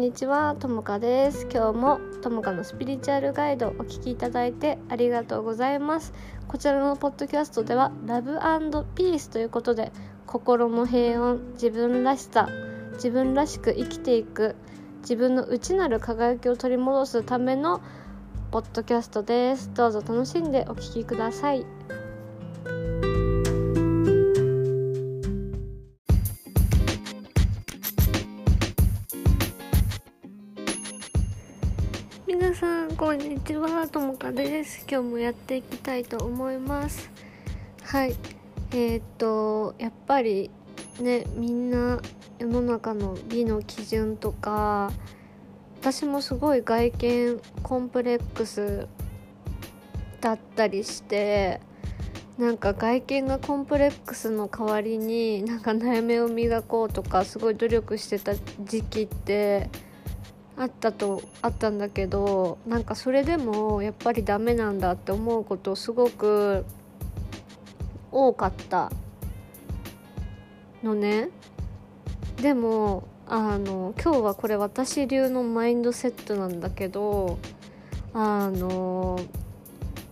んにちはともかです。今日もともかのスピリチュアルガイドお聞きいただいてありがとうございます。こちらのポッドキャストではラブピースということで心の平穏自分らしさ自分らしく生きていく自分の内なる輝きを取り戻すためのポッドキャストです。どうぞ楽しんでお聞きください。にちはともかです。今日もやっていきたいと思います。はい。えー、っとやっぱりねみんな世の中の美の基準とか私もすごい外見コンプレックスだったりしてなんか外見がコンプレックスの代わりになんか悩みを磨こうとかすごい努力してた時期ってあったとあったんだけどなんかそれでもやっぱりダメなんだって思うことすごく多かったのね。でもあの今日はこれ私流のマインドセットなんだけどあの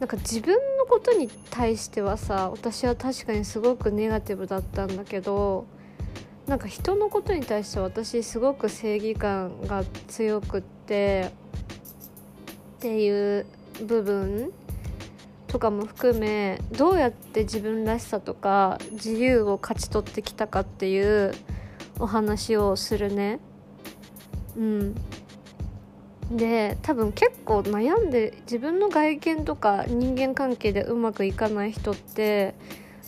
なんか自分のことに対してはさ私は確かにすごくネガティブだったんだけどなんか人のことに対して私すごく正義感が強くってっていう部分とかも含めどうやって自分らしさとか自由を勝ち取ってきたかっていうお話をするね。うん、で多分結構悩んで自分の外見とか人間関係でうまくいかない人って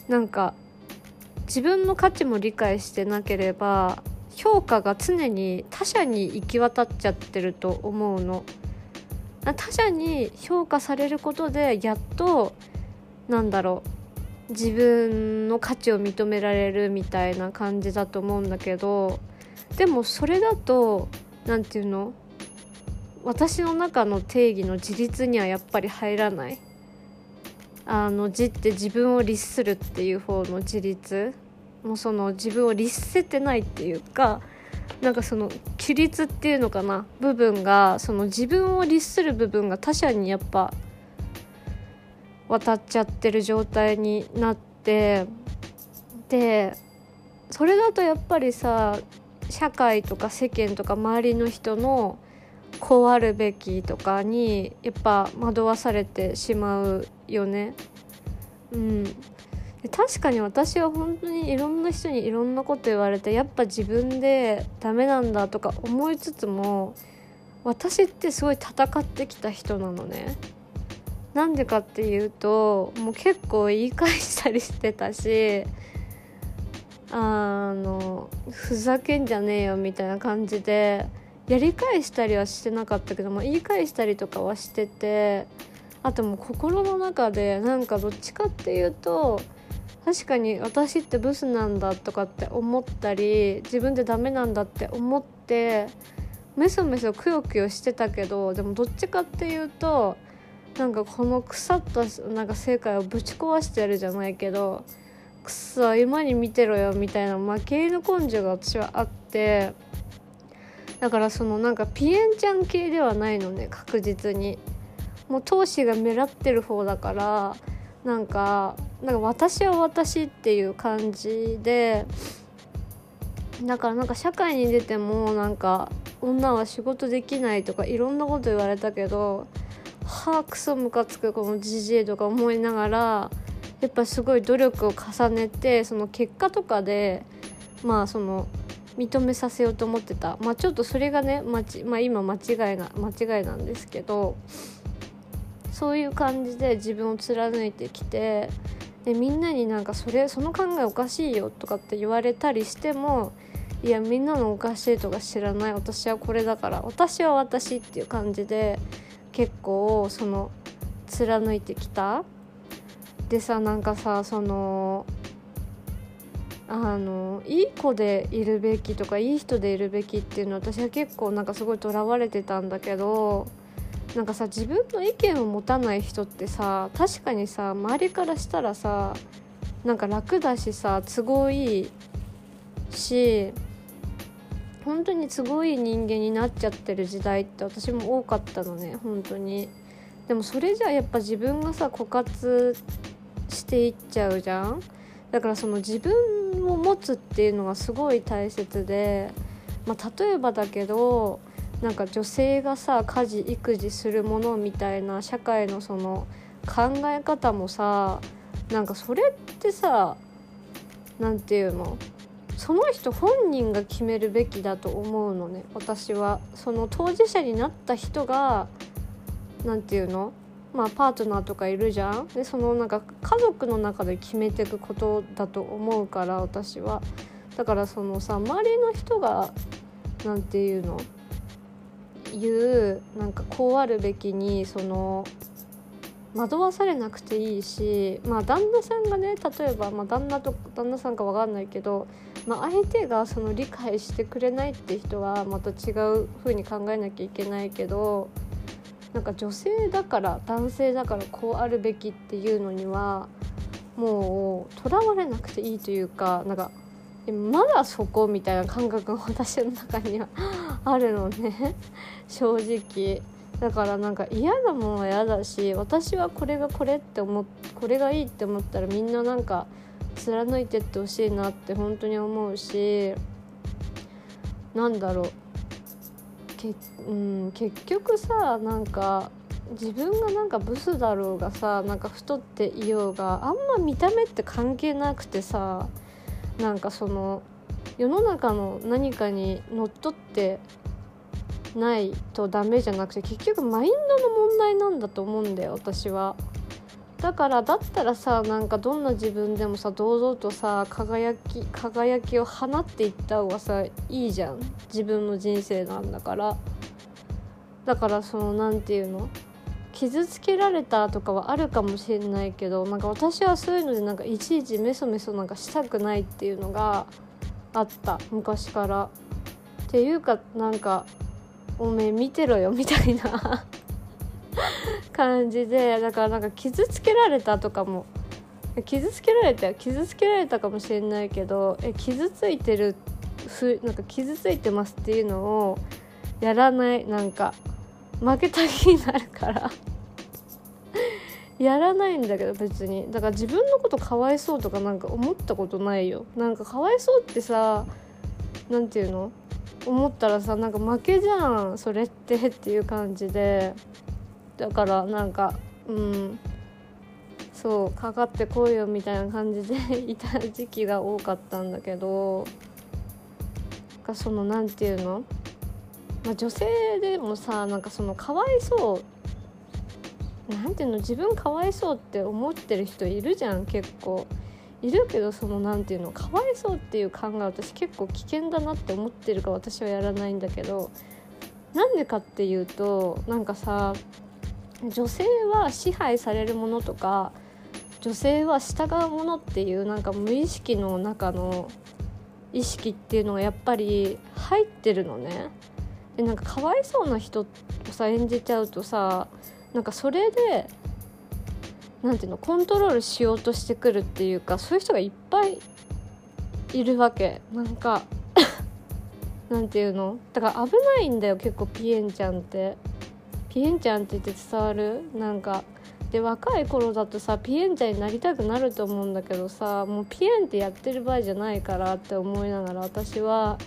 なんか自分の価値も理解してなければ評価が常に他者に行き渡っちゃってると思うの。他者に評価されることでやっとなんだろう自分の価値を認められるみたいな感じだと思うんだけどでもそれだと何て言うの私の中の定義の自立にはやっぱり入らないあの自って自分を律するっていう方の自立もうその自分を律せてないっていうかなんかその規律っていうのかな部分がその自分を律する部分が他者にやっぱ渡っちゃってる状態になってでそれだとやっぱりさ社会とか世間とか周りの人のこうあるべきとかにやっぱ惑わされてしまうよね。うん、確かに私は本当にいろんな人にいろんなこと言われてやっぱ自分でダメなんだとか思いつつも私ってすごい戦ってきた人なのね。なんでかっていうともう結構言い返したりしてたしあのふざけんじゃねえよみたいな感じでやり返したりはしてなかったけども言い返したりとかはしててあともう心の中でなんかどっちかっていうと確かに私ってブスなんだとかって思ったり自分でダメなんだって思ってメソメソくよくよしてたけどでもどっちかっていうとなんかこの腐ったなんか世界をぶち壊してやるじゃないけどくそ今に見てろよみたいな負け犬根性が私はあって。だからそのなんかピエンちゃん系ではないのね確実にもう闘志が目立ってる方だからなんかなんか私は私っていう感じでだからなんか社会に出てもなんか女は仕事できないとかいろんなこと言われたけどはあクソムカつくこのじじいとか思いながらやっぱすごい努力を重ねてその結果とかでまあその認めさせようと思ってた。まあちょっとそれがね、まちまあ、今間違いな間違いなんですけどそういう感じで自分を貫いてきてでみんなになんかそれその考えおかしいよとかって言われたりしてもいやみんなのおかしいとか知らない。私はこれだから私は私っていう感じで結構その貫いてきた。でさなんかさそのあのいい子でいるべきとかいい人でいるべきっていうの私は結構なんかすごいとらわれてたんだけどなんかさ自分の意見を持たない人ってさ確かにさ周りからしたらさなんか楽だしさ都合いいし本当にすごい人間になっちゃってる時代って私も多かったのね本当に。でもそれじゃやっぱ自分がさ枯渇していっちゃうじゃん。だからその自分を持つっていうのがすごい大切で、まあ、例えばだけどなんか女性がさ家事育児するものみたいな社会のその考え方もさなんかそれってさ何て言うの？その人本人が決めるべきだと思うのね私は。その当事者になった人が何て言うの？まあパートナーとかいるじゃん？でそのなんか家族の中で決めていくことだと思うから私は。だからそのさ周りの人が何て言うの？言うなんかこうあるべきにその惑わされなくていいしまあ旦那さんがね例えば、まあ、旦那と旦那さんか分かんないけど、まあ、相手がその理解してくれないって人はまた違う風に考えなきゃいけないけどなんか女性だから男性だからこうあるべきっていうのにはもうとらわれなくていいというかなんかまだそこみたいな感覚が私の中にはあるのね。正直。だからなんか嫌なものは嫌だし私はこれがこれって思これがいいって思ったらみんななんか貫いてってほしいなって本当に思うしなんだろう。け、うん、結局さなんか自分がなんかブスだろうがさなんか太っていようがあんま見た目って関係なくてさなんかその世の中の何かにのっとってないとダメじゃなくて結局マインドの問題なんだと思うんだよ私は。だからだったらさなんかどんな自分でもさ堂々とさ輝き輝きを放っていった方がさいいじゃん。自分の人生なんだから。だからその何て言うの？傷つけられたとかはあるかもしれないけどなんか私はそういうのでなんかいちいちメソメソなんかしたくないっていうのがあった。昔から。っていうかなんかおめえ見てろよみたいな。感じで。だからなんか傷つけられたとかも。傷つけられた傷つけられたかもしれないけどえ傷ついてるふなんか傷ついてますっていうのをやらない。なんか負けた気になるから。やらないんだけど別に。だから自分のことかわいそうとかなんか思ったことないよ。なんかかわいそうってさ何て言うの？思ったらさなんか負けじゃんそれってっていう感じで。だからなんかうん。そうかかってこいよみたいな感じで いた時期が多かったんだけど。がその何て言うの、まあ、女性でもさなんかそのかわいそう何て言うの自分かわいそうって思ってる人いるじゃん結構。いるけどその何て言うのかわいそうっていう考え私結構危険だなって思ってるか私はやらないんだけどなんでかっていうとなんかさ女性は支配されるものとか女性は従うものっていうなんか無意識の中の意識っていうのがやっぱり入ってるのね。でなんかかわいそうな人をさ演じちゃうとさなんかそれで何ていうのコントロールしようとしてくるっていうかそういう人がいっぱいいるわけ。なんか なんていうの？だから危ないんだよ結構ピエンちゃんって。ピエンちゃんって言って伝わる？なんかで若い頃だとさピエンちゃんになりたくなると思うんだけどさもうピエンってやってる場合じゃないからって思いながら私は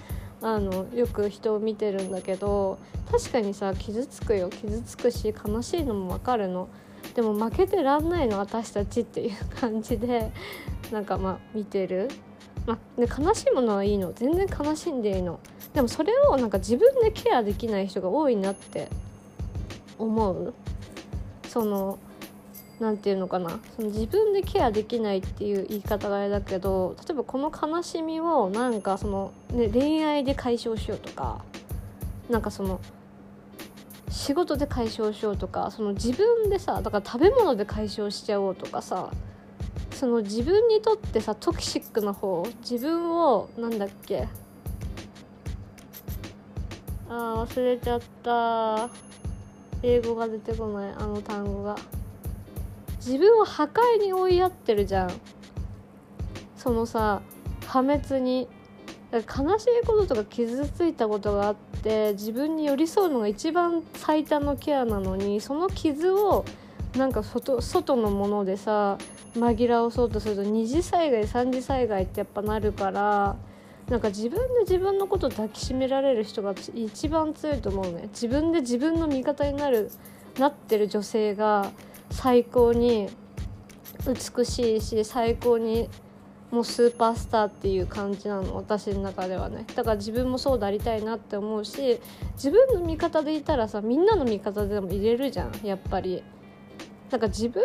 あのよく人を見てるんだけど確かにさ傷つくよ。傷つくし悲しいのもわかるの。でも負けてらんないの私たちっていう感じで。なんかまあ見てる、まあ、ね、悲しいものはいいの。全然悲しんでいいの。でもそれをなんか自分でケアできない人が多いなって思う。その何て言うのかなその自分でケアできないっていう言い方があれだけど例えばこの悲しみをなんかその、ね、恋愛で解消しようとかなんかその仕事で解消しようとかその自分でさだから食べ物で解消しちゃおうとかさその自分にとってさトキシックな方自分をなんだっけあー忘れちゃった。英語が出てこない。あの単語が。自分を破壊に追いやってるじゃん。そのさ破滅に。悲しいこととか傷ついたことがあって自分に寄り添うのが一番最短のケアなのにその傷をなんか外外のものでさ紛らわそうとすると二次災害三次災害ってやっぱなるからなんか自分で自分のこと抱きしめられる人が一番強いと思うね。自分で自分の味方になるなってる女性が最高に美しいし最高にもうスーパースターっていう感じなの私の中ではね。だから自分もそうでありたいなって思うし自分の味方でいたらさみんなの味方でも入れるじゃんやっぱり。なんか自分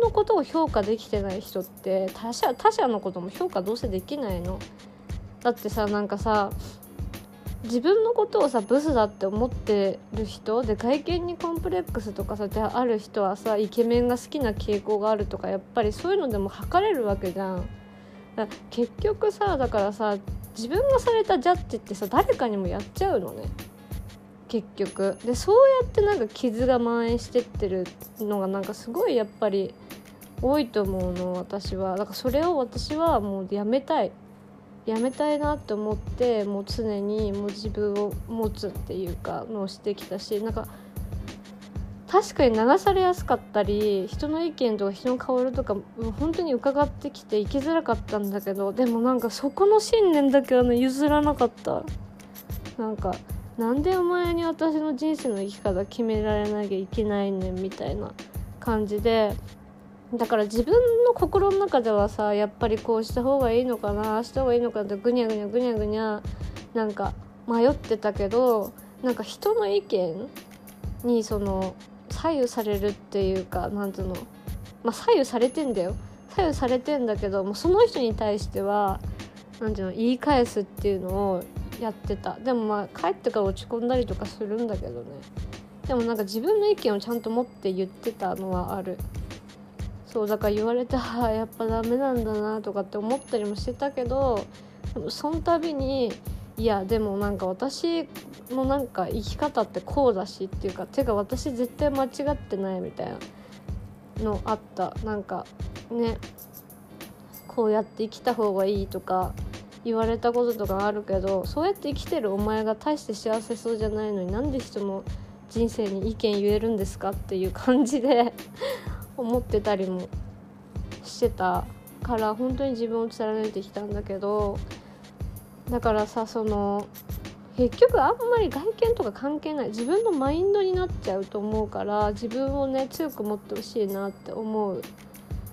のことを評価できてない人って他者他者のことも評価どうせできないの。だってさなんかさ自分のことをさブスだって思ってる人で外見にコンプレックスとかさである人はさイケメンが好きな傾向があるとかやっぱりそういうのでも測れるわけじゃん。だ結局さだからさ自分がされたジャッジってさ誰かにもやっちゃうのね。結局。でそうやってなんか傷が蔓延してってるのがなんかすごいやっぱり多いと思うの私は。だからそれを私はもうやめたい。やめたいなって思ってもう常にもう自分を持つっていうかのをしてきたしなんか確かに流されやすかったり人の意見とか人の顔色とか本当に伺ってきて生きづらかったんだけどでもなんかそこの信念だけはね譲らなかった。なんかなんでお前に私の人生の生き方決められなきゃいけないねんみたいな感じでだから自分の心の中ではさやっぱりこうした方がいいのかなあした方がいいのかなってぐにゃぐにゃぐにゃぐにゃなんか迷ってたけどなんか人の意見にその左右されるっていうかなんつうのまあ左右されてんだよ。左右されてんだけどもうその人に対しては何ていうの言い返すっていうのをやってた。でもまあ帰ってから落ち込んだりとかするんだけどね。でもなんか自分の意見をちゃんと持って言ってたのはある。そうだから言われてあやっぱダメなんだなとかって思ったりもしてたけどその度にいやでもなんか私のなんか生き方ってこうだしっていうかていうか私絶対間違ってないみたいなのあった。なんかねこうやって生きた方がいいとか言われたこととかあるけどそうやって生きてるお前が大して幸せそうじゃないのになんで人の人生に意見言えるんですかっていう感じで思ってたりもしてたから本当に自分を貫いてきたんだけどだからさその結局あんまり外見とか関係ない自分のマインドになっちゃうと思うから自分をね強く持ってほしいなって思う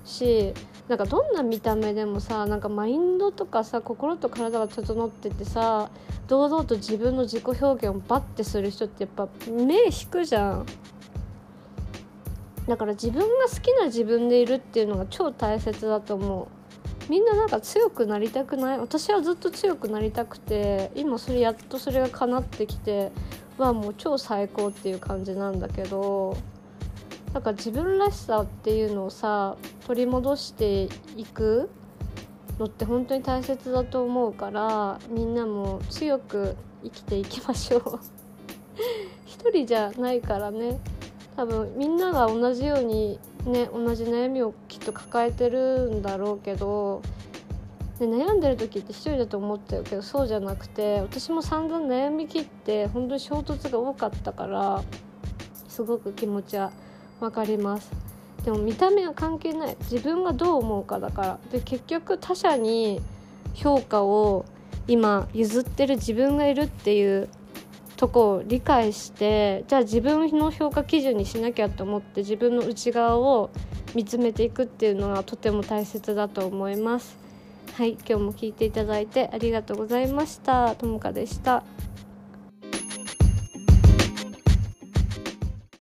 しなんかどんな見た目でもさなんかマインドとかさ心と体が整っててさ堂々と自分の自己表現をバッてする人ってやっぱ目引くじゃん。だから自分が好きな自分でいるっていうのが超大切だと思う。みんななんか強くなりたくない？私はずっと強くなりたくて今それやっとそれが叶ってきてはもう超最高っていう感じなんだけどなんか自分らしさっていうのをさ取り戻していくのって本当に大切だと思うからみんなも強く生きていきましょう。一人じゃないからね。多分みんなが同じようにね同じ悩みをきっと抱えてるんだろうけどで悩んでる時って一人だと思っちゃうけどそうじゃなくて私も散々悩みきって本当に衝突が多かったからすごく気持ちは分かります。でも見た目は関係ない。自分がどう思うかだから。で結局他者に評価を今譲ってる自分がいるっていうとこを理解してじゃあ自分の評価基準にしなきゃと思って自分の内側を見つめていくっていうのはとても大切だと思います。はい今日も聞いていただいてありがとうございました。ともかでした。